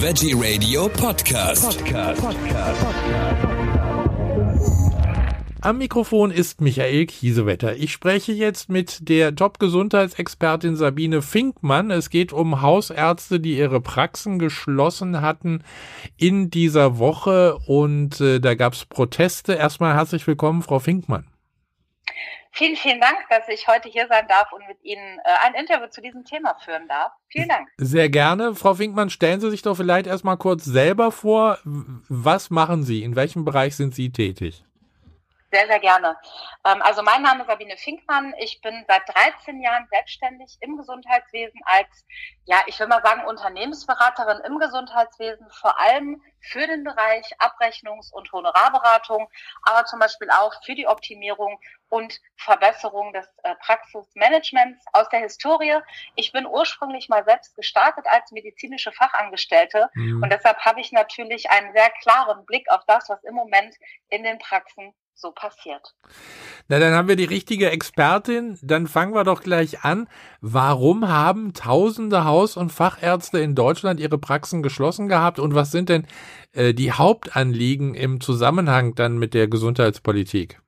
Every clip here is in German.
Veggie Radio Podcast. Podcast. Podcast. Am Mikrofon ist Michael Kiesewetter. Ich spreche jetzt mit der Top-Gesundheitsexpertin Sabine Finkmann. Es geht um Hausärzte, die ihre Praxen geschlossen hatten in dieser Woche und äh, da gab es Proteste. Erstmal herzlich willkommen, Frau Finkmann. Vielen, vielen Dank, dass ich heute hier sein darf und mit Ihnen äh, ein Interview zu diesem Thema führen darf. Vielen Dank. Sehr gerne. Frau Finkmann, stellen Sie sich doch vielleicht erstmal kurz selber vor. Was machen Sie? In welchem Bereich sind Sie tätig? Sehr, sehr gerne. Ähm, also mein Name ist Sabine Finkmann. Ich bin seit 13 Jahren selbstständig im Gesundheitswesen als, ja, ich will mal sagen, Unternehmensberaterin im Gesundheitswesen, vor allem für den Bereich Abrechnungs- und Honorarberatung, aber zum Beispiel auch für die Optimierung und Verbesserung des äh, Praxismanagements aus der Historie. Ich bin ursprünglich mal selbst gestartet als medizinische Fachangestellte mhm. und deshalb habe ich natürlich einen sehr klaren Blick auf das, was im Moment in den Praxen so passiert. Na, dann haben wir die richtige Expertin. Dann fangen wir doch gleich an. Warum haben tausende Haus- und Fachärzte in Deutschland ihre Praxen geschlossen gehabt? Und was sind denn äh, die Hauptanliegen im Zusammenhang dann mit der Gesundheitspolitik?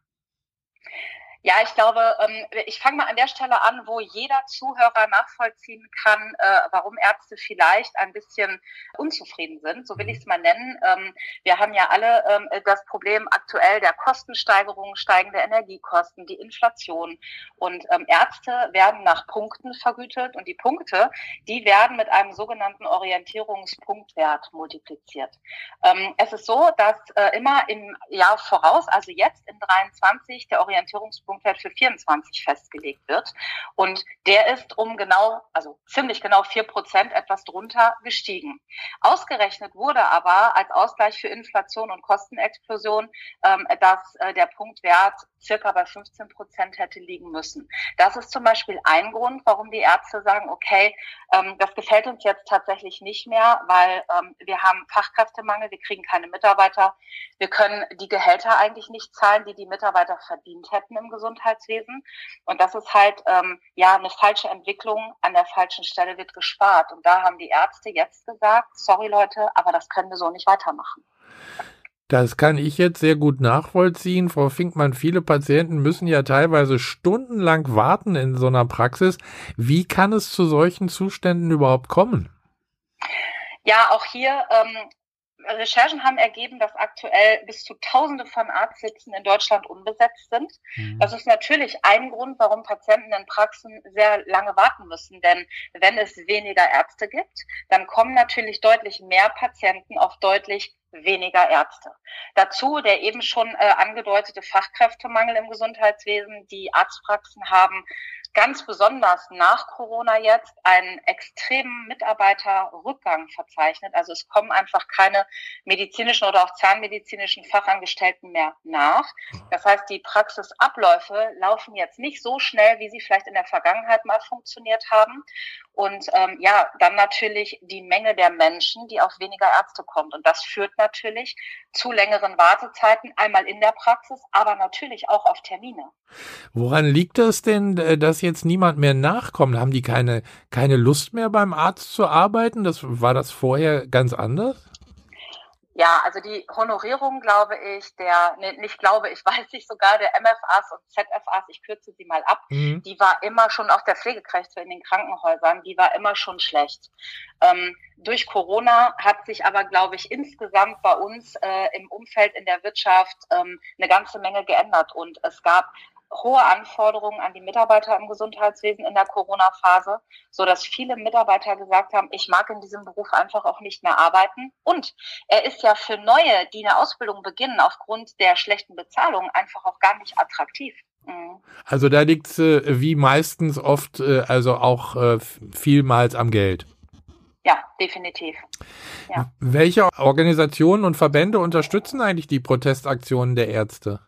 Ja, ich glaube, ähm, ich fange mal an der Stelle an, wo jeder Zuhörer nachvollziehen kann, äh, warum Ärzte vielleicht ein bisschen unzufrieden sind. So will mhm. ich es mal nennen. Ähm, wir haben ja alle ähm, das Problem aktuell der Kostensteigerung, steigende Energiekosten, die Inflation. Und Ärzte werden nach Punkten vergütet und die Punkte, die werden mit einem sogenannten Orientierungspunktwert multipliziert. Es ist so, dass äh, immer im Jahr voraus, also jetzt in 23, der Orientierungspunkt Punktwert für 24 festgelegt wird. Und der ist um genau, also ziemlich genau vier Prozent etwas drunter gestiegen. Ausgerechnet wurde aber als Ausgleich für Inflation und Kostenexplosion, ähm, dass äh, der Punktwert circa bei 15 Prozent hätte liegen müssen. Das ist zum Beispiel ein Grund, warum die Ärzte sagen, okay, ähm, das gefällt uns jetzt tatsächlich nicht mehr, weil ähm, wir haben Fachkräftemangel, wir kriegen keine Mitarbeiter, wir können die Gehälter eigentlich nicht zahlen, die die Mitarbeiter verdient hätten im Gesundheitswesen. Und das ist halt ähm, ja eine falsche Entwicklung. An der falschen Stelle wird gespart. Und da haben die Ärzte jetzt gesagt, sorry Leute, aber das können wir so nicht weitermachen. Das kann ich jetzt sehr gut nachvollziehen. Frau Finkmann, viele Patienten müssen ja teilweise stundenlang warten in so einer Praxis. Wie kann es zu solchen Zuständen überhaupt kommen? Ja, auch hier ähm, Recherchen haben ergeben, dass aktuell bis zu Tausende von Arztsitzen in Deutschland unbesetzt sind. Mhm. Das ist natürlich ein Grund, warum Patienten in Praxen sehr lange warten müssen. Denn wenn es weniger Ärzte gibt, dann kommen natürlich deutlich mehr Patienten auf deutlich weniger Ärzte. Dazu der eben schon äh, angedeutete Fachkräftemangel im Gesundheitswesen. Die Arztpraxen haben ganz besonders nach Corona jetzt einen extremen Mitarbeiterrückgang verzeichnet. Also es kommen einfach keine medizinischen oder auch zahnmedizinischen Fachangestellten mehr nach. Das heißt, die Praxisabläufe laufen jetzt nicht so schnell, wie sie vielleicht in der Vergangenheit mal funktioniert haben. Und ähm, ja, dann natürlich die Menge der Menschen, die auf weniger Ärzte kommt. Und das führt natürlich zu längeren Wartezeiten, einmal in der Praxis, aber natürlich auch auf Termine. Woran liegt das denn, äh, jetzt niemand mehr nachkommt? Haben die keine, keine Lust mehr beim Arzt zu arbeiten? Das, war das vorher ganz anders? Ja, also die Honorierung, glaube ich, der, nee, nicht glaube ich, weiß ich sogar, der MFAs und ZFAs, ich kürze sie mal ab, mhm. die war immer schon auch der Pflegekräfte in den Krankenhäusern, die war immer schon schlecht. Ähm, durch Corona hat sich aber, glaube ich, insgesamt bei uns äh, im Umfeld in der Wirtschaft ähm, eine ganze Menge geändert und es gab hohe Anforderungen an die Mitarbeiter im Gesundheitswesen in der Corona-Phase, so dass viele Mitarbeiter gesagt haben, ich mag in diesem Beruf einfach auch nicht mehr arbeiten. Und er ist ja für Neue, die eine Ausbildung beginnen, aufgrund der schlechten Bezahlung einfach auch gar nicht attraktiv. Mhm. Also da liegt es äh, wie meistens oft, äh, also auch äh, vielmals am Geld. Ja, definitiv. Ja. Welche Organisationen und Verbände unterstützen eigentlich die Protestaktionen der Ärzte?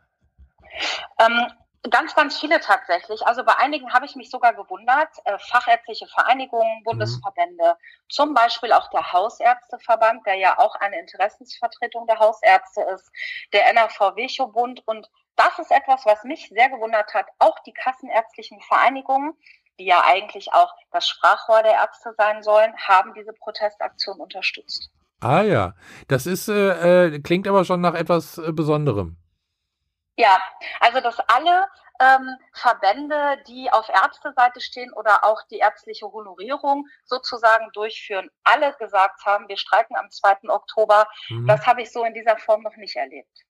Ähm, Ganz, ganz viele tatsächlich. Also bei einigen habe ich mich sogar gewundert. Äh, fachärztliche Vereinigungen, mhm. Bundesverbände, mhm. zum Beispiel auch der Hausärzteverband, der ja auch eine Interessensvertretung der Hausärzte ist, der NRV Virchow-Bund. Und das ist etwas, was mich sehr gewundert hat. Auch die kassenärztlichen Vereinigungen, die ja eigentlich auch das Sprachrohr der Ärzte sein sollen, haben diese Protestaktion unterstützt. Ah ja, das ist äh, äh, klingt aber schon nach etwas äh, Besonderem. Ja, also dass alle ähm, Verbände, die auf Ärzteseite stehen oder auch die ärztliche Honorierung sozusagen durchführen, alle gesagt haben, wir streiken am 2. Oktober. Mhm. Das habe ich so in dieser Form noch nicht erlebt.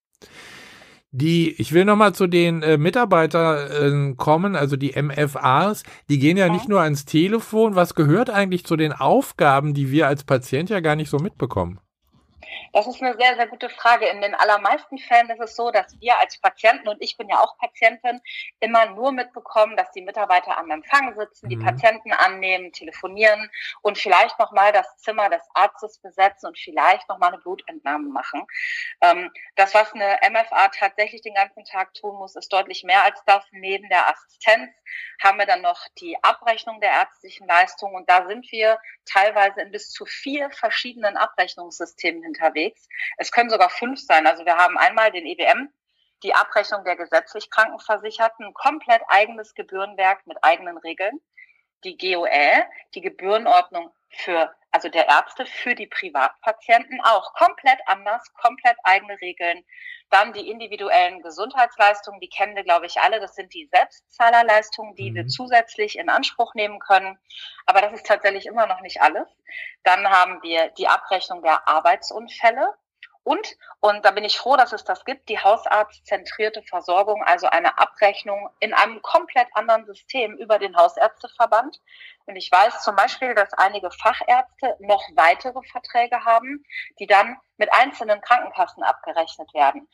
Die, ich will nochmal zu den äh, Mitarbeitern äh, kommen, also die MFAs, die gehen ja, ja nicht nur ans Telefon. Was gehört eigentlich zu den Aufgaben, die wir als Patient ja gar nicht so mitbekommen? Das ist eine sehr, sehr gute Frage. In den allermeisten Fällen ist es so, dass wir als Patienten, und ich bin ja auch Patientin, immer nur mitbekommen, dass die Mitarbeiter am Empfang sitzen, mhm. die Patienten annehmen, telefonieren und vielleicht nochmal das Zimmer des Arztes besetzen und vielleicht nochmal eine Blutentnahme machen. Ähm, das, was eine MFA tatsächlich den ganzen Tag tun muss, ist deutlich mehr als das. Neben der Assistenz haben wir dann noch die Abrechnung der ärztlichen Leistungen und da sind wir teilweise in bis zu vier verschiedenen Abrechnungssystemen unterwegs unterwegs. Es können sogar fünf sein. Also wir haben einmal den EBM, die Abrechnung der gesetzlich Krankenversicherten, komplett eigenes Gebührenwerk mit eigenen Regeln. Die GOL, die Gebührenordnung für, also der Ärzte für die Privatpatienten auch komplett anders, komplett eigene Regeln. Dann die individuellen Gesundheitsleistungen, die kennen wir, glaube ich, alle. Das sind die Selbstzahlerleistungen, die mhm. wir zusätzlich in Anspruch nehmen können. Aber das ist tatsächlich immer noch nicht alles. Dann haben wir die Abrechnung der Arbeitsunfälle. Und, und da bin ich froh, dass es das gibt, die hausarztzentrierte Versorgung, also eine Abrechnung in einem komplett anderen System über den Hausärzteverband. Und ich weiß zum Beispiel, dass einige Fachärzte noch weitere Verträge haben, die dann mit einzelnen Krankenkassen abgerechnet werden.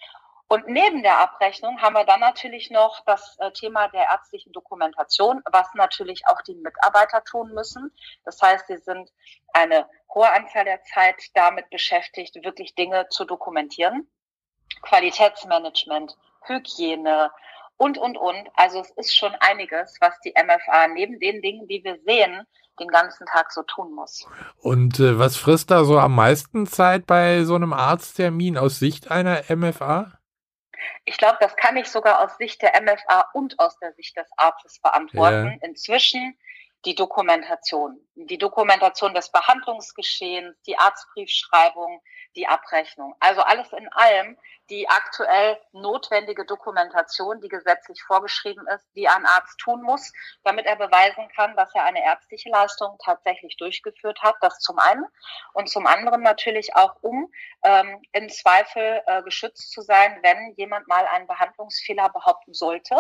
Und neben der Abrechnung haben wir dann natürlich noch das äh, Thema der ärztlichen Dokumentation, was natürlich auch die Mitarbeiter tun müssen. Das heißt, sie sind eine hohe Anzahl der Zeit damit beschäftigt, wirklich Dinge zu dokumentieren. Qualitätsmanagement, Hygiene und, und, und. Also es ist schon einiges, was die MFA neben den Dingen, die wir sehen, den ganzen Tag so tun muss. Und äh, was frisst da so am meisten Zeit bei so einem Arzttermin aus Sicht einer MFA? Ich glaube, das kann ich sogar aus Sicht der MFA und aus der Sicht des Arztes beantworten. Ja. Inzwischen die Dokumentation, die Dokumentation des Behandlungsgeschehens, die Arztbriefschreibung, die Abrechnung. Also alles in allem die aktuell notwendige Dokumentation, die gesetzlich vorgeschrieben ist, die ein Arzt tun muss, damit er beweisen kann, dass er eine ärztliche Leistung tatsächlich durchgeführt hat. Das zum einen. Und zum anderen natürlich auch, um ähm, im Zweifel äh, geschützt zu sein, wenn jemand mal einen Behandlungsfehler behaupten sollte.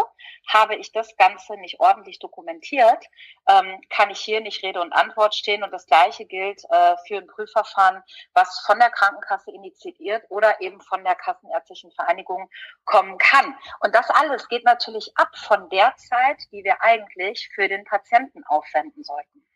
Habe ich das Ganze nicht ordentlich dokumentiert, ähm, kann ich hier nicht Rede und Antwort stehen. Und das Gleiche gilt äh, für ein Prüfverfahren, was von der Krankenkasse initiiert oder eben von der Kassenärztlichen Vereinigung kommen kann. Und das alles geht natürlich ab von der Zeit, die wir eigentlich für den Patienten aufwenden sollten.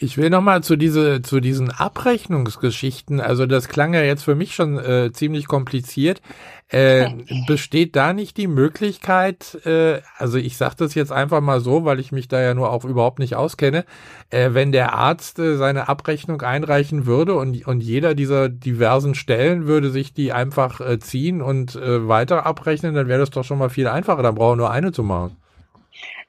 Ich will nochmal zu diese, zu diesen Abrechnungsgeschichten, also das klang ja jetzt für mich schon äh, ziemlich kompliziert. Äh, besteht da nicht die Möglichkeit, äh, also ich sage das jetzt einfach mal so, weil ich mich da ja nur auch überhaupt nicht auskenne, äh, wenn der Arzt äh, seine Abrechnung einreichen würde und, und jeder dieser diversen Stellen würde sich die einfach äh, ziehen und weiter abrechnen, dann wäre das doch schon mal viel einfacher, dann brauche nur eine zu machen.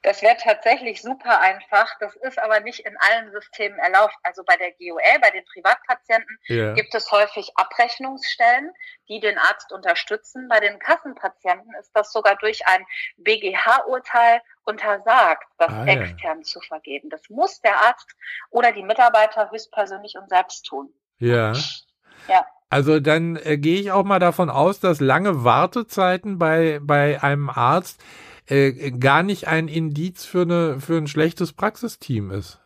Das wäre tatsächlich super einfach. Das ist aber nicht in allen Systemen erlaubt. Also bei der GOL, bei den Privatpatienten, ja. gibt es häufig Abrechnungsstellen, die den Arzt unterstützen. Bei den Kassenpatienten ist das sogar durch ein BGH-Urteil untersagt, das ah, extern ja. zu vergeben. Das muss der Arzt oder die Mitarbeiter höchstpersönlich und selbst tun. Ja. Ja. Also dann äh, gehe ich auch mal davon aus, dass lange Wartezeiten bei, bei einem Arzt äh, gar nicht ein Indiz für, eine, für ein schlechtes Praxisteam ist.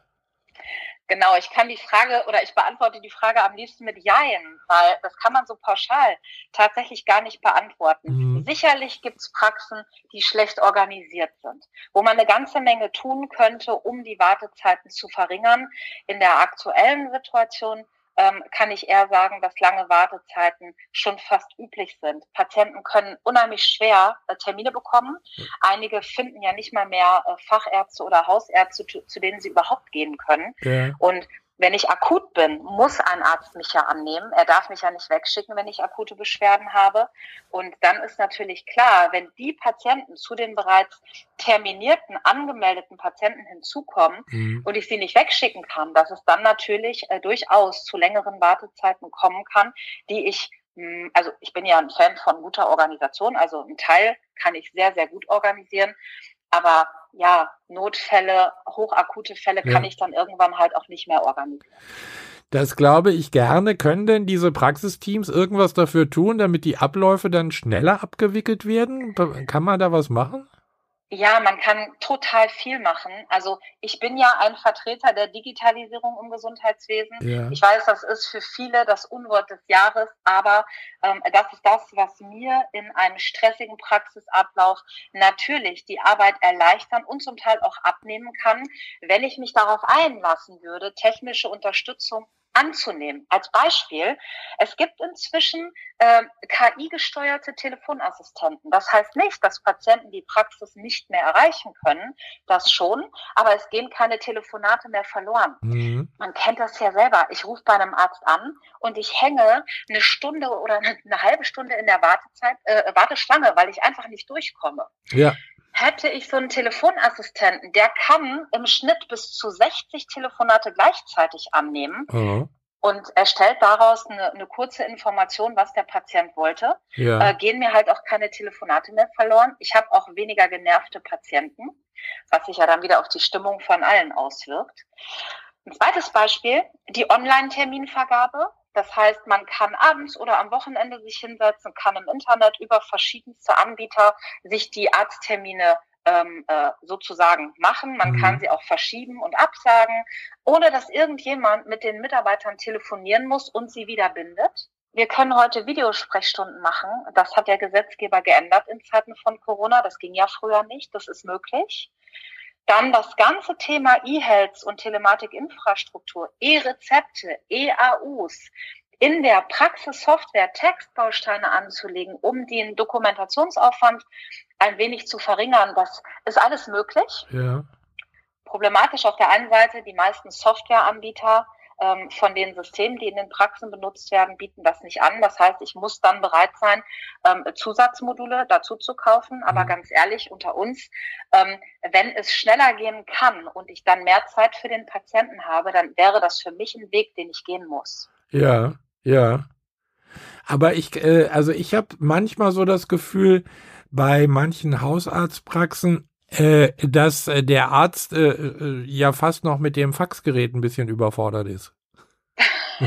Genau, ich kann die Frage oder ich beantworte die Frage am liebsten mit Jein, weil das kann man so pauschal tatsächlich gar nicht beantworten. Mhm. Sicherlich gibt es Praxen, die schlecht organisiert sind, wo man eine ganze Menge tun könnte, um die Wartezeiten zu verringern. In der aktuellen Situation ähm, kann ich eher sagen, dass lange Wartezeiten schon fast üblich sind. Patienten können unheimlich schwer äh, Termine bekommen. Einige finden ja nicht mal mehr äh, Fachärzte oder Hausärzte, zu, zu, denen sie überhaupt gehen können. Ja. Und wenn ich akut bin, muss ein Arzt mich ja annehmen. Er darf mich ja nicht wegschicken, wenn ich akute Beschwerden habe. Und dann ist natürlich klar, wenn die Patienten zu den bereits terminierten, angemeldeten Patienten hinzukommen mhm. und ich sie nicht wegschicken kann, dass es dann natürlich äh, durchaus zu längeren Wartezeiten kommen kann, die ich hm, also ich bin ja ein Fan von guter Organisation, also ein Teil kann ich sehr, sehr gut organisieren. Aber ja, Notfälle, hochakute Fälle ja. kann ich dann irgendwann halt auch nicht mehr organisieren. Das glaube ich gerne. Können denn diese Praxisteams irgendwas dafür tun, damit die Abläufe dann schneller abgewickelt werden? Kann man da was machen? Ja, man kann total viel machen. Also ich bin ja ein Vertreter der Digitalisierung im Gesundheitswesen. Ja. Ich weiß, das ist für viele das Unwort des Jahres, aber ähm, das ist das, was mir in einem stressigen Praxisablauf natürlich die Arbeit erleichtern und zum Teil auch abnehmen kann, wenn ich mich darauf einlassen würde, technische Unterstützung anzunehmen. Als Beispiel, es gibt inzwischen äh, KI-gesteuerte Telefonassistenten. Das heißt nicht, dass Patienten die Praxis nicht mehr erreichen können, das schon, aber es gehen keine Telefonate mehr verloren. Mhm. Man kennt das ja selber. Ich rufe bei einem Arzt an und ich hänge eine Stunde oder eine, eine halbe Stunde in der Wartezeit, äh, Warteschlange, weil ich einfach nicht durchkomme. Ja hätte ich so einen Telefonassistenten, der kann im Schnitt bis zu 60 Telefonate gleichzeitig annehmen. Mhm. Und erstellt daraus eine, eine, kurze Information, was der Patient wollte. Ja. Äh, gehen mir halt auch keine Telefonate mehr verloren. Ich habe auch weniger genervte Patienten, was sich ja dann wieder auf die Stimmung von allen auswirkt. Ein zweites Beispiel, die Online-Terminvergabe. Das heißt, man kann abends oder am Wochenende sich hinsetzen, kann im Internet über verschiedenste Anbieter sich die Arzttermine ähm, äh, sozusagen machen. Man mhm. kann sie auch verschieben und absagen, ohne dass irgendjemand mit den Mitarbeitern telefonieren muss und sie wieder bindet. Wir können heute Videosprechstunden machen. Das hat der Gesetzgeber geändert in Zeiten von Corona. Das ging ja früher nicht. Das ist möglich. Dann das ganze Thema E-Health und Telematikinfrastruktur, E-Rezepte, E-AUs, in der Praxissoftware Textbausteine anzulegen, um den Dokumentationsaufwand ein wenig zu verringern. Das ist alles möglich. Ja. Problematisch auf der einen Seite, die meisten Softwareanbieter ähm, von den Systemen, die in den Praxen benutzt werden, bieten das nicht an. Das heißt, ich muss dann bereit sein, ähm, Zusatzmodule dazu zu kaufen. Aber mhm. ganz ehrlich, unter uns, ähm, wenn es schneller gehen kann und ich dann mehr Zeit für den Patienten habe, dann wäre das für mich ein Weg, den ich gehen muss. Ja, ja. Aber ich, äh, also ich habe manchmal so das Gefühl, bei manchen Hausarztpraxen, äh, dass äh, der Arzt äh, äh, ja fast noch mit dem Faxgerät ein bisschen überfordert ist.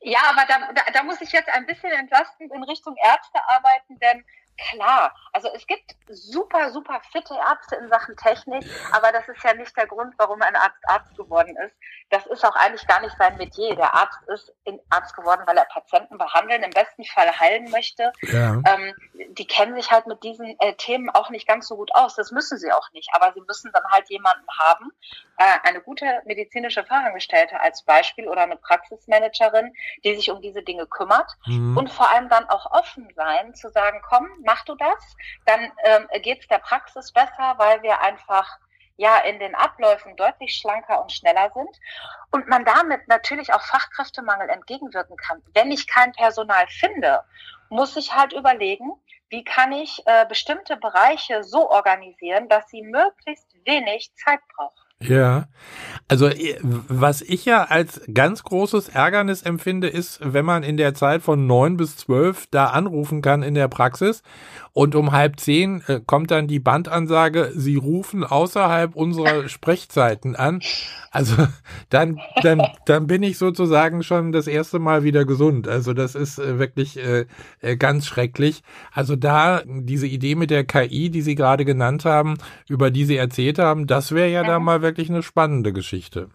ja, aber da, da, da muss ich jetzt ein bisschen entlastend in Richtung Ärzte arbeiten, denn Klar, also es gibt super, super fitte Ärzte in Sachen Technik, aber das ist ja nicht der Grund, warum ein Arzt Arzt geworden ist. Das ist auch eigentlich gar nicht sein Metier. Der Arzt ist Arzt geworden, weil er Patienten behandeln, im besten Fall heilen möchte. Ja. Ähm, die kennen sich halt mit diesen äh, Themen auch nicht ganz so gut aus. Das müssen sie auch nicht, aber sie müssen dann halt jemanden haben, äh, eine gute medizinische Fachangestellte als Beispiel oder eine Praxismanagerin, die sich um diese Dinge kümmert mhm. und vor allem dann auch offen sein, zu sagen, komm, mach du das, dann ähm, geht es der Praxis besser, weil wir einfach ja in den Abläufen deutlich schlanker und schneller sind und man damit natürlich auch Fachkräftemangel entgegenwirken kann. Wenn ich kein Personal finde, muss ich halt überlegen, wie kann ich äh, bestimmte Bereiche so organisieren, dass sie möglichst wenig Zeit brauchen. Ja, also äh, was ich ja als ganz großes Ärgernis empfinde, ist, wenn man in der Zeit von neun bis zwölf da anrufen kann in der Praxis und um halb zehn äh, kommt dann die Bandansage, Sie rufen außerhalb unserer Sprechzeiten an. Also dann, dann, dann bin ich sozusagen schon das erste Mal wieder gesund. Also das ist äh, wirklich äh, äh ganz schrecklich. Also da diese Idee mit der KI, die Sie gerade genannt haben, über die Sie erzählt haben, das wäre ja mhm. da mal wirklich eine spannende Geschichte.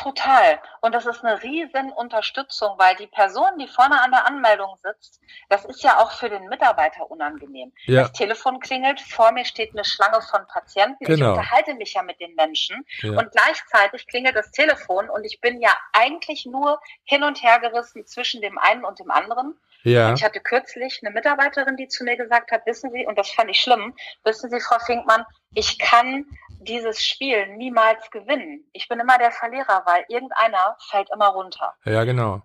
Total. Und das ist eine riesen Unterstützung, weil die Person, die vorne an der Anmeldung sitzt, das ist ja auch für den Mitarbeiter unangenehm. Ja. Das Telefon klingelt, vor mir steht eine Schlange von Patienten. Genau. Ich unterhalte mich ja mit den Menschen. Ja. Und gleichzeitig klingelt das Telefon und ich bin ja eigentlich nur hin und her gerissen zwischen dem einen und dem anderen. Ja. Ich hatte kürzlich eine Mitarbeiterin, die zu mir gesagt hat, wissen Sie, und das fand ich schlimm, wissen Sie, Frau Finkmann, ich kann dieses Spiel niemals gewinnen. Ich bin immer der Verlierer, weil irgendeiner fällt immer runter. Ja, genau.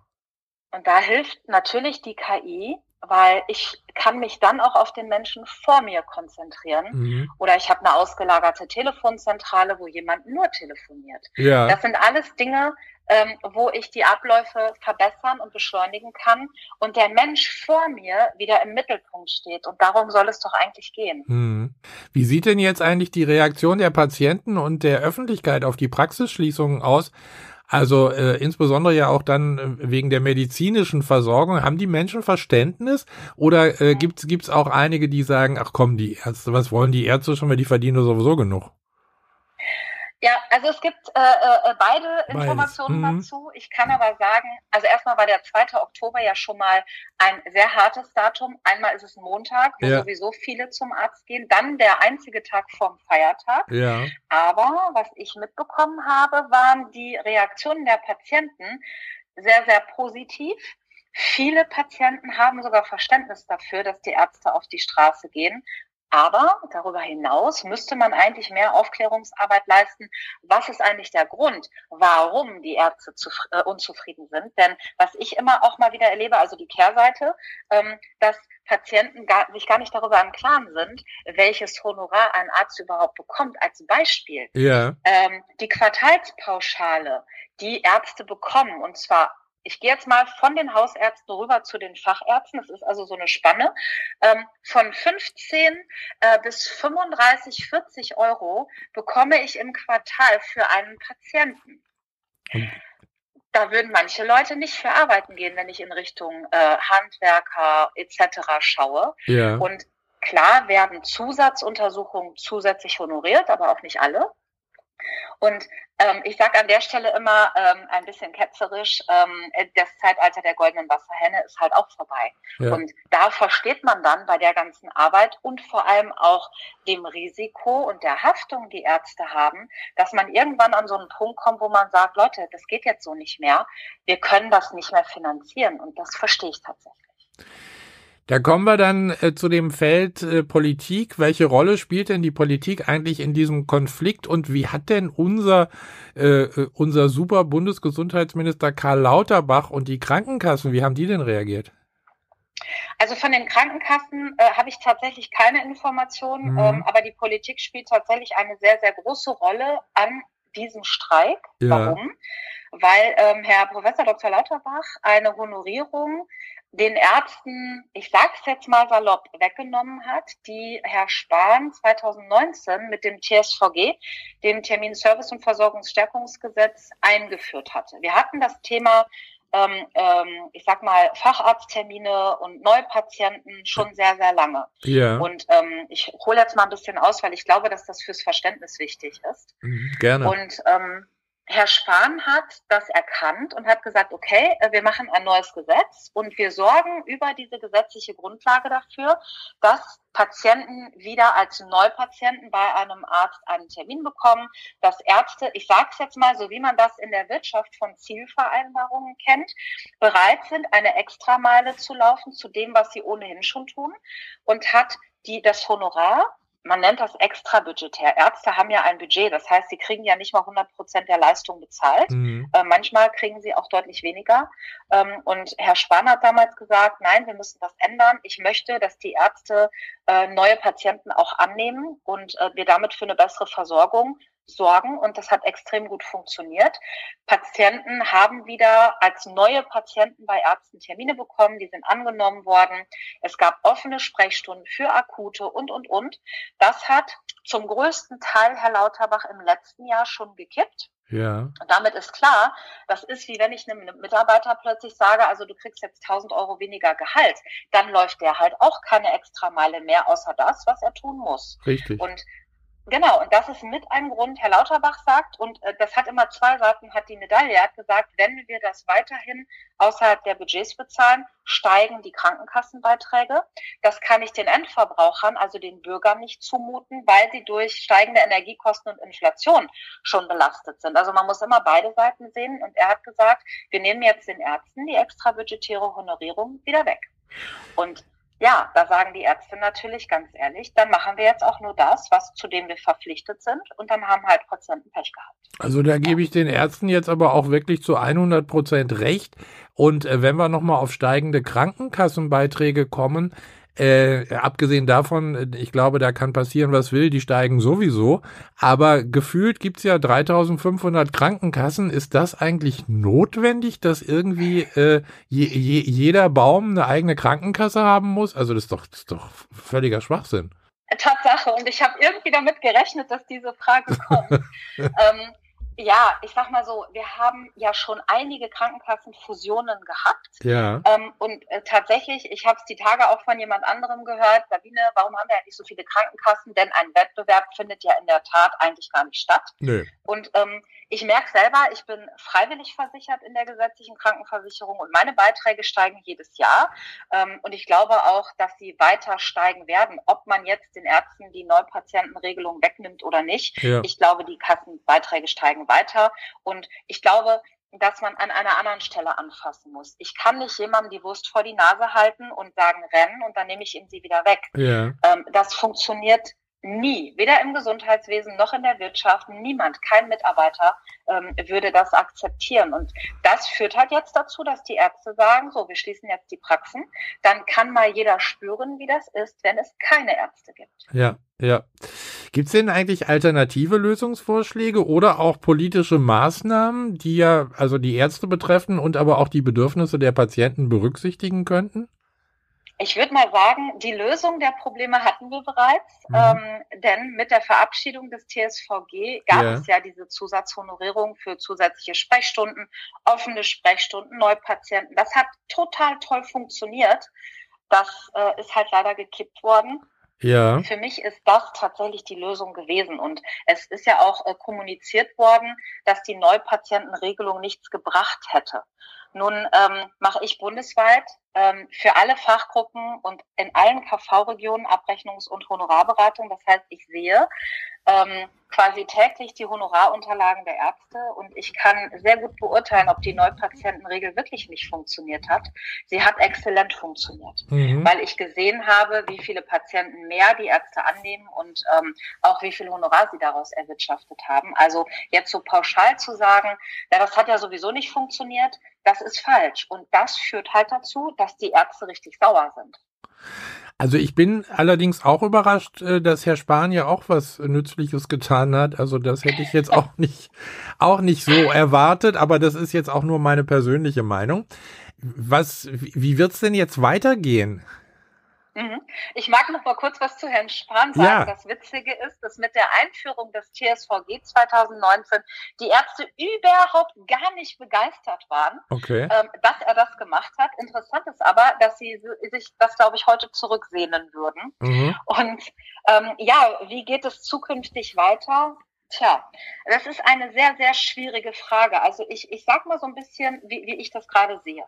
Und da hilft natürlich die KI, weil ich kann mich dann auch auf den Menschen vor mir konzentrieren. Mhm. Oder ich habe eine ausgelagerte Telefonzentrale, wo jemand nur telefoniert. Ja. Das sind alles Dinge, ähm, wo ich die Abläufe verbessern und beschleunigen kann und der Mensch vor mir wieder im Mittelpunkt steht. Und darum soll es doch eigentlich gehen. Hm. Wie sieht denn jetzt eigentlich die Reaktion der Patienten und der Öffentlichkeit auf die Praxisschließungen aus? Also äh, insbesondere ja auch dann äh, wegen der medizinischen Versorgung. Haben die Menschen Verständnis oder äh, gibt es auch einige, die sagen, ach komm, die Ärzte, was wollen die Ärzte schon, weil die verdienen sowieso genug? Ja, also es gibt äh, äh, beide Beides. Informationen Mhm. dazu. Ich kann aber sagen, also erstmal war der 2. Oktober ja schon mal ein sehr hartes Datum. Einmal ist es ein Montag, wo Ja. sowieso viele zum Arzt gehen. Dann der einzige Tag vorm Feiertag. Ja. Aber was ich mitbekommen habe, waren die Reaktionen der Patienten sehr, sehr positiv. Viele Patienten haben sogar Verständnis dafür, dass die Ärzte auf die Straße gehen. Aber darüber hinaus müsste man eigentlich mehr Aufklärungsarbeit leisten. Was ist eigentlich der Grund, warum die Ärzte zu, äh, unzufrieden sind? Denn was ich immer auch mal wieder erlebe, also die Kehrseite, ähm, dass Patienten gar, sich gar nicht darüber im Klaren sind, welches Honorar ein Arzt überhaupt bekommt. Als Beispiel Ja. ähm, die Quartalspauschale, die Ärzte bekommen, und zwar ich gehe jetzt mal von den Hausärzten rüber zu den Fachärzten. Das ist also so eine Spanne ähm, von 15 äh, bis 35, 40 Euro bekomme ich im Quartal für einen Patienten. Da würden manche Leute nicht für arbeiten gehen, wenn ich in Richtung äh, Handwerker etc. schaue. Ja. Und klar werden Zusatzuntersuchungen zusätzlich honoriert, aber auch nicht alle. Und ähm, ich sage an der Stelle immer ähm, ein bisschen ketzerisch, ähm, das Zeitalter der goldenen Wasserhähne ist halt auch vorbei. Ja. Und da versteht man dann bei der ganzen Arbeit und vor allem auch dem Risiko und der Haftung, die Ärzte haben, dass man irgendwann an so einen Punkt kommt, wo man sagt, Leute, das geht jetzt so nicht mehr. Wir können das nicht mehr finanzieren. Und das verstehe ich tatsächlich. Da kommen wir dann äh, zu dem Feld äh, Politik. Welche Rolle spielt denn die Politik eigentlich in diesem Konflikt und wie hat denn unser, äh, äh, unser super Bundesgesundheitsminister Karl Lauterbach und die Krankenkassen, wie haben die denn reagiert? Also von den Krankenkassen äh, habe ich tatsächlich keine Informationen, Mhm. ähm, aber die Politik spielt tatsächlich eine sehr, sehr große Rolle an diesem Streik. Ja. Warum? Weil ähm, Herr Professor Dr. Lauterbach eine Honorierung den Ärzten, ich sage es jetzt mal salopp, weggenommen hat, die Herr Spahn 2019 mit dem TSVG, dem Termin Service und Versorgungsstärkungsgesetz, eingeführt hatte. Wir hatten das Thema ähm, ähm, ich sag mal, Facharzttermine und Neupatienten schon sehr, sehr lange. Ja, Und ähm, ich hole jetzt mal ein bisschen aus, weil ich glaube, dass das fürs Verständnis wichtig ist. mhm, gerne. Und ähm, Herr Spahn hat das erkannt und hat gesagt, okay, äh, wir machen ein neues Gesetz und wir sorgen über diese gesetzliche Grundlage dafür, dass Patienten wieder als Neupatienten bei einem Arzt einen Termin bekommen, dass Ärzte, ich sage es jetzt mal, so wie man das in der Wirtschaft von Zielvereinbarungen kennt, bereit sind, eine Extrameile zu laufen zu dem, was sie ohnehin schon tun und hat die das Honorar man nennt das extrabudgetär. Ärzte haben ja ein Budget, das heißt, sie kriegen ja nicht mal 100 Prozent der Leistung bezahlt. Mhm. Äh, manchmal kriegen sie auch deutlich weniger. Ähm, und Herr Spahn hat damals gesagt, nein, wir müssen das ändern. Ich möchte, dass die Ärzte äh, neue Patienten auch annehmen und äh, wir damit für eine bessere Versorgung sorgen. Und das hat extrem gut funktioniert. Patienten haben wieder als neue Patienten bei Ärzten Termine bekommen, die sind angenommen worden. Es gab offene Sprechstunden für akute und, und, und. Das hat zum größten Teil Herr Lauterbach im letzten Jahr schon gekippt. Ja, Und damit ist klar, das ist wie wenn ich einem Mitarbeiter plötzlich sage, also du kriegst jetzt 1000 Euro weniger Gehalt, dann läuft der halt auch keine Extrameile mehr, außer das, was er tun muss. richtig. Und genau, und das ist mit ein Grund, Herr Lauterbach sagt, und äh, das hat immer zwei Seiten, hat die Medaille, er hat gesagt, wenn wir das weiterhin außerhalb der Budgets bezahlen, steigen die Krankenkassenbeiträge. Das kann ich den Endverbrauchern, also den Bürgern nicht zumuten, weil sie durch steigende Energiekosten und Inflation schon belastet sind. Also man muss immer beide Seiten sehen und er hat gesagt, wir nehmen jetzt den Ärzten die extra budgetäre Honorierung wieder weg. Und ja, da sagen die Ärzte natürlich ganz ehrlich, dann machen wir jetzt auch nur das, was zu dem wir verpflichtet sind und dann haben halt Patienten Pech gehabt. Also da gebe ich den Ärzten jetzt aber auch wirklich zu 100 Prozent recht. Und äh, wenn wir nochmal auf steigende Krankenkassenbeiträge kommen, äh, abgesehen davon, ich glaube, da kann passieren, was will, die steigen sowieso. Aber gefühlt gibt's ja 3500 Krankenkassen. Ist das eigentlich notwendig, dass irgendwie äh, je, je, jeder Baum eine eigene Krankenkasse haben muss? Also das ist doch, das ist doch völliger Schwachsinn. Tatsache. Und ich habe irgendwie damit gerechnet, dass diese Frage kommt. ähm, ja, ich sag mal so, wir haben ja schon einige Krankenkassenfusionen gehabt. Ja. Ähm, und äh, tatsächlich, ich habe es die Tage auch von jemand anderem gehört, Sabine, warum haben wir eigentlich so viele Krankenkassen? Denn ein Wettbewerb findet ja in der Tat eigentlich gar nicht statt. Nö. Und ähm, ich merke selber, ich bin freiwillig versichert in der gesetzlichen Krankenversicherung und meine Beiträge steigen jedes Jahr. Ähm, und ich glaube auch, dass sie weiter steigen werden, ob man jetzt den Ärzten die Neupatientenregelung wegnimmt oder nicht. Ja. Ich glaube, die Kassenbeiträge steigen weiter. Und ich glaube, dass man an einer anderen Stelle anfassen muss. Ich kann nicht jemandem die Wurst vor die Nase halten und sagen, rennen und dann nehme ich ihm sie wieder weg. Ja. Ähm, das funktioniert nie, weder im Gesundheitswesen noch in der Wirtschaft, niemand, kein Mitarbeiter ähm, würde das akzeptieren. Und das führt halt jetzt dazu, dass die Ärzte sagen, so, wir schließen jetzt die Praxen. Dann kann mal jeder spüren, wie das ist, wenn es keine Ärzte gibt. Ja, ja. Gibt es denn eigentlich alternative Lösungsvorschläge oder auch politische Maßnahmen, die ja also die Ärzte betreffen und aber auch die Bedürfnisse der Patienten berücksichtigen könnten? Ich würde mal sagen, die Lösung der Probleme hatten wir bereits, Mhm. ähm, denn mit der Verabschiedung des TSVG gab Ja. es ja diese Zusatzhonorierung für zusätzliche Sprechstunden, offene Sprechstunden, Neupatienten. Das hat total toll funktioniert. Das äh, ist halt leider gekippt worden. Ja. Für mich ist das tatsächlich die Lösung gewesen. Und es ist ja auch äh, kommuniziert worden, dass die Neupatientenregelung nichts gebracht hätte. Nun ähm, mache ich bundesweit ähm, für alle Fachgruppen und in allen KV-Regionen Abrechnungs- und Honorarberatung. Das heißt, ich sehe ähm, quasi täglich die Honorarunterlagen der Ärzte und ich kann sehr gut beurteilen, ob die Neupatientenregel wirklich nicht funktioniert hat. Sie hat exzellent funktioniert Mhm. weil ich gesehen habe, wie viele Patienten mehr die Ärzte annehmen und ähm, auch wie viel Honorar sie daraus erwirtschaftet haben. Also jetzt so pauschal zu sagen, na, das hat ja sowieso nicht funktioniert, das ist falsch. Und das führt halt dazu, dass die Ärzte richtig sauer sind. Also ich bin allerdings auch überrascht, äh, dass Herr Spahn ja auch was Nützliches getan hat. Also das hätte ich jetzt auch nicht, auch nicht so erwartet, aber das ist jetzt auch nur meine persönliche Meinung. Was, wie wird's denn jetzt weitergehen? Mhm. Ich mag noch mal kurz was zu Herrn Spahn sagen. Ja. Das Witzige ist, dass mit der Einführung des TSVG 2019 die Ärzte überhaupt gar nicht begeistert waren. Okay. ähm, dass er das gemacht hat. Interessant ist aber, dass sie si- sich das, glaube ich, heute zurücksehnen würden. Mhm. Und ähm, ja, wie geht es zukünftig weiter? Tja, das ist eine sehr, sehr schwierige Frage. Also ich, ich sag mal so ein bisschen, wie, wie ich das gerade sehe.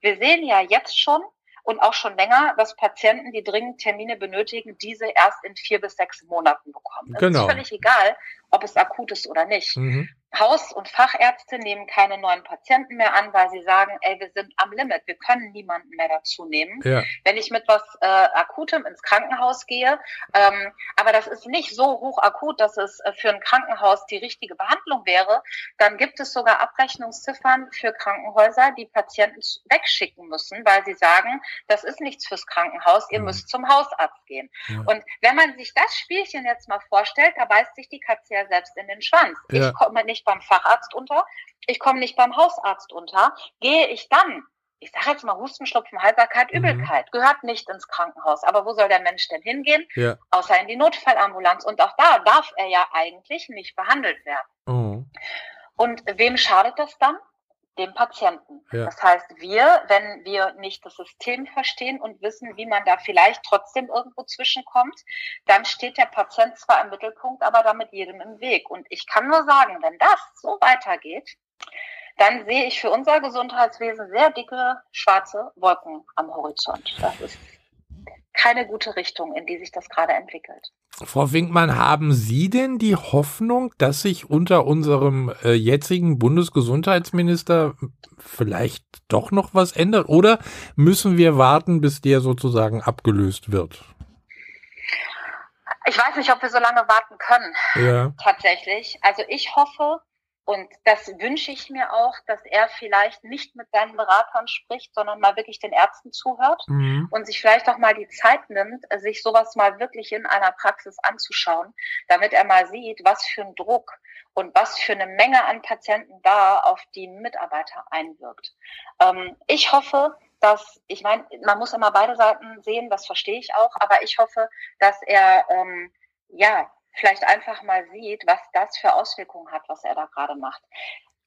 Wir sehen ja jetzt schon und auch schon länger, dass Patienten, die dringend Termine benötigen, diese erst in vier bis sechs Monaten bekommen. Es Genau. ist völlig egal, ob es akut ist oder nicht. Mhm. Haus- und Fachärzte nehmen keine neuen Patienten mehr an, weil sie sagen, ey, wir sind am Limit, wir können niemanden mehr dazu nehmen. Ja. Wenn ich mit was äh, Akutem ins Krankenhaus gehe, ähm, aber das ist nicht so hoch akut, dass es äh, für ein Krankenhaus die richtige Behandlung wäre, dann gibt es sogar Abrechnungsziffern für Krankenhäuser, die Patienten wegschicken müssen, weil sie sagen, das ist nichts fürs Krankenhaus, ihr Mhm. müsst zum Hausarzt gehen. Ja. Und wenn man sich das Spielchen jetzt mal vorstellt, da beißt sich die Katze ja selbst in den Schwanz. Ja. Ich komme nicht beim Facharzt unter, ich komme nicht beim Hausarzt unter. Gehe ich dann, ich sage jetzt mal Husten, Schnupfen, Heiserkeit, Mhm. Übelkeit, gehört nicht ins Krankenhaus. Aber wo soll der Mensch denn hingehen? Ja. Außer in die Notfallambulanz. Und auch da darf er ja eigentlich nicht behandelt werden. Oh. Und wem schadet das dann? Dem Patienten. Ja. Das heißt, wir, wenn wir nicht das System verstehen und wissen, wie man da vielleicht trotzdem irgendwo zwischenkommt, dann steht der Patient zwar im Mittelpunkt, aber damit jedem im Weg. Und ich kann nur sagen, wenn das so weitergeht, dann sehe ich für unser Gesundheitswesen sehr dicke schwarze Wolken am Horizont. Das ist keine gute Richtung, in die sich das gerade entwickelt. Frau Winkmann, haben Sie denn die Hoffnung, dass sich unter unserem äh, jetzigen Bundesgesundheitsminister vielleicht doch noch was ändert? Oder müssen wir warten, bis der sozusagen abgelöst wird? Ich weiß nicht, ob wir so lange warten können. Ja. Tatsächlich. Also ich hoffe, und das wünsche ich mir auch, dass er vielleicht nicht mit seinen Beratern spricht, sondern mal wirklich den Ärzten zuhört mhm. und sich vielleicht auch mal die Zeit nimmt, sich sowas mal wirklich in einer Praxis anzuschauen, damit er mal sieht, was für ein Druck und was für eine Menge an Patienten da auf die Mitarbeiter einwirkt. Ähm, ich hoffe, dass, ich meine, man muss immer beide Seiten sehen, das verstehe ich auch, aber ich hoffe, dass er ähm, ja vielleicht einfach mal sieht, was das für Auswirkungen hat, was er da gerade macht.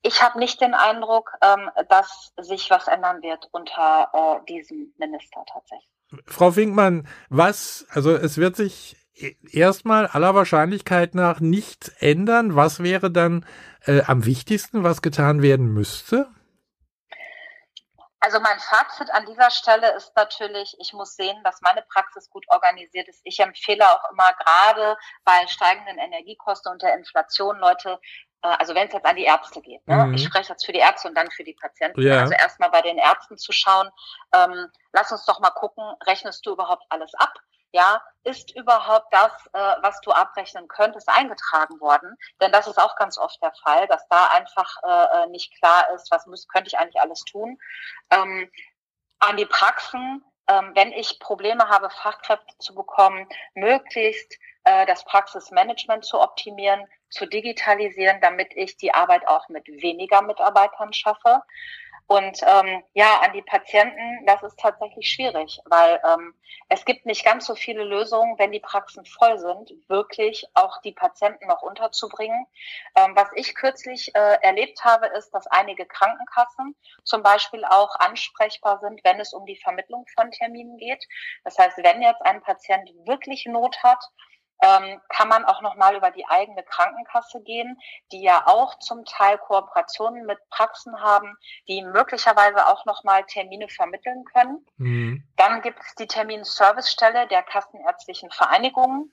Ich habe nicht den Eindruck, ähm, dass sich was ändern wird unter äh, diesem Minister tatsächlich. Frau Finkmann, was, also es wird sich erstmal aller Wahrscheinlichkeit nach nichts ändern. Was wäre dann äh, am wichtigsten, was getan werden müsste? Also mein Fazit an dieser Stelle ist natürlich, ich muss sehen, dass meine Praxis gut organisiert ist. Ich empfehle auch immer gerade bei steigenden Energiekosten und der Inflation Leute, äh, also wenn es jetzt an die Ärzte geht, ne? Mhm. ich spreche jetzt für die Ärzte und dann für die Patienten, ja. also erstmal bei den Ärzten zu schauen, ähm, lass uns doch mal gucken, rechnest du überhaupt alles ab? Ja, ist überhaupt das, äh, was du abrechnen könntest, eingetragen worden? Denn das ist auch ganz oft der Fall, dass da einfach äh, äh, nicht klar ist, was muss, könnte ich eigentlich alles tun. Ähm, an die Praxen, ähm, wenn ich Probleme habe, Fachkräfte zu bekommen, möglichst äh, das Praxismanagement zu optimieren, zu digitalisieren, damit ich die Arbeit auch mit weniger Mitarbeitern schaffe. Und ähm, ja, an die Patienten, das ist tatsächlich schwierig, weil ähm, es gibt nicht ganz so viele Lösungen, wenn die Praxen voll sind, wirklich auch die Patienten noch unterzubringen. Ähm, was ich kürzlich äh, erlebt habe, ist, dass einige Krankenkassen zum Beispiel auch ansprechbar sind, wenn es um die Vermittlung von Terminen geht. Das heißt, wenn jetzt ein Patient wirklich Not hat, ähm, kann man auch nochmal über die eigene Krankenkasse gehen, die ja auch zum Teil Kooperationen mit Praxen haben, die möglicherweise auch nochmal Termine vermitteln können. Mhm. Dann gibt es die Terminservicestelle der Kassenärztlichen Vereinigungen.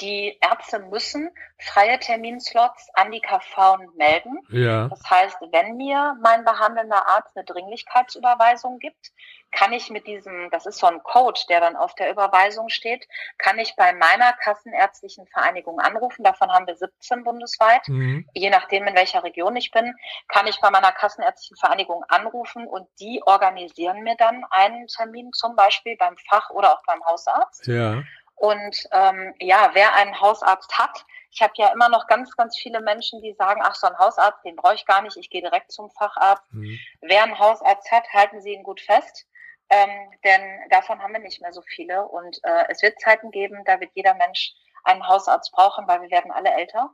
Die Ärzte müssen freie Terminslots an die KV melden. Ja. Das heißt, wenn mir mein behandelnder Arzt eine Dringlichkeitsüberweisung gibt, kann ich mit diesem, das ist so ein Code, der dann auf der Überweisung steht, kann ich bei meiner kassenärztlichen Vereinigung anrufen. Davon haben wir 17 bundesweit. Mhm. Je nachdem, in welcher Region ich bin, kann ich bei meiner kassenärztlichen Vereinigung anrufen und die organisieren mir dann einen Termin, zum Beispiel beim Fach- oder auch beim Hausarzt. Ja. Und ähm, ja, wer einen Hausarzt hat, ich habe ja immer noch ganz, ganz viele Menschen, die sagen, ach, so ein Hausarzt, den brauche ich gar nicht, ich gehe direkt zum Facharzt. Mhm. Wer einen Hausarzt hat, halten Sie ihn gut fest ähm, denn davon haben wir nicht mehr so viele. Und äh, es wird Zeiten geben, da wird jeder Mensch einen Hausarzt brauchen, weil wir werden alle älter.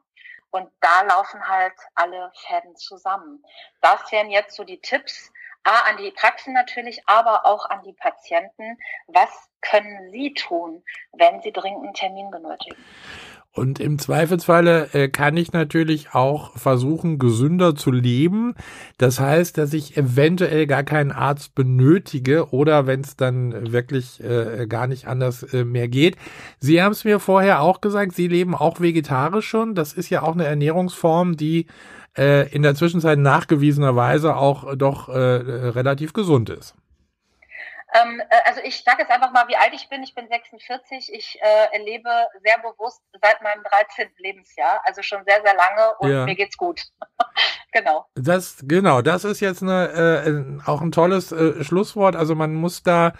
Und da laufen halt alle Fäden zusammen. Das wären jetzt so die Tipps, A, an die Praxen natürlich, aber auch an die Patienten. Was können Sie tun, wenn Sie dringend einen Termin benötigen? Und im Zweifelsfalle äh, kann ich natürlich auch versuchen, gesünder zu leben. Das heißt, dass ich eventuell gar keinen Arzt benötige oder wenn es dann wirklich äh, gar nicht anders äh, mehr geht. Sie haben es mir vorher auch gesagt, Sie leben auch vegetarisch schon. Das ist ja auch eine Ernährungsform, die äh, in der Zwischenzeit nachgewiesenerweise auch doch äh, relativ gesund ist. Ähm, äh, also ich sage jetzt einfach mal, wie alt ich bin. Ich bin 46. Ich äh, lebe sehr bewusst seit meinem 13. Lebensjahr, also schon sehr, sehr lange und ja. mir geht's gut. genau. Das genau, das ist jetzt eine, äh, auch ein tolles äh, Schlusswort. Also man muss da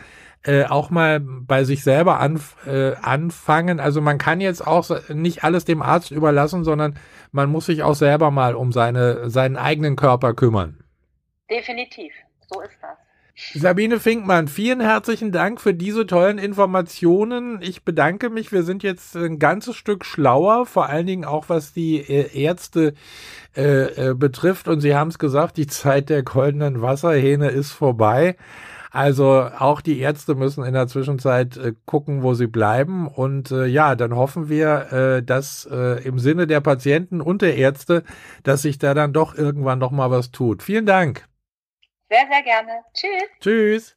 äh, auch mal bei sich selber anf äh, anfangen. Also man kann jetzt auch nicht alles dem Arzt überlassen, sondern man muss sich auch selber mal um seine, seinen eigenen Körper kümmern. Definitiv, so ist das. Sabine Finkmann, vielen herzlichen Dank für diese tollen Informationen. Ich bedanke mich. Wir sind jetzt ein ganzes Stück schlauer, vor allen Dingen auch was die äh, Ärzte äh, äh, betrifft. Und Sie haben es gesagt, die Zeit der goldenen Wasserhähne ist vorbei. Also auch die Ärzte müssen in der Zwischenzeit äh, gucken, wo sie bleiben. Und äh, ja, dann hoffen wir, äh, dass äh, im Sinne der Patienten und der Ärzte, dass sich da dann doch irgendwann noch mal was tut. Vielen Dank. Sehr, sehr gerne. Tschüss. Tschüss.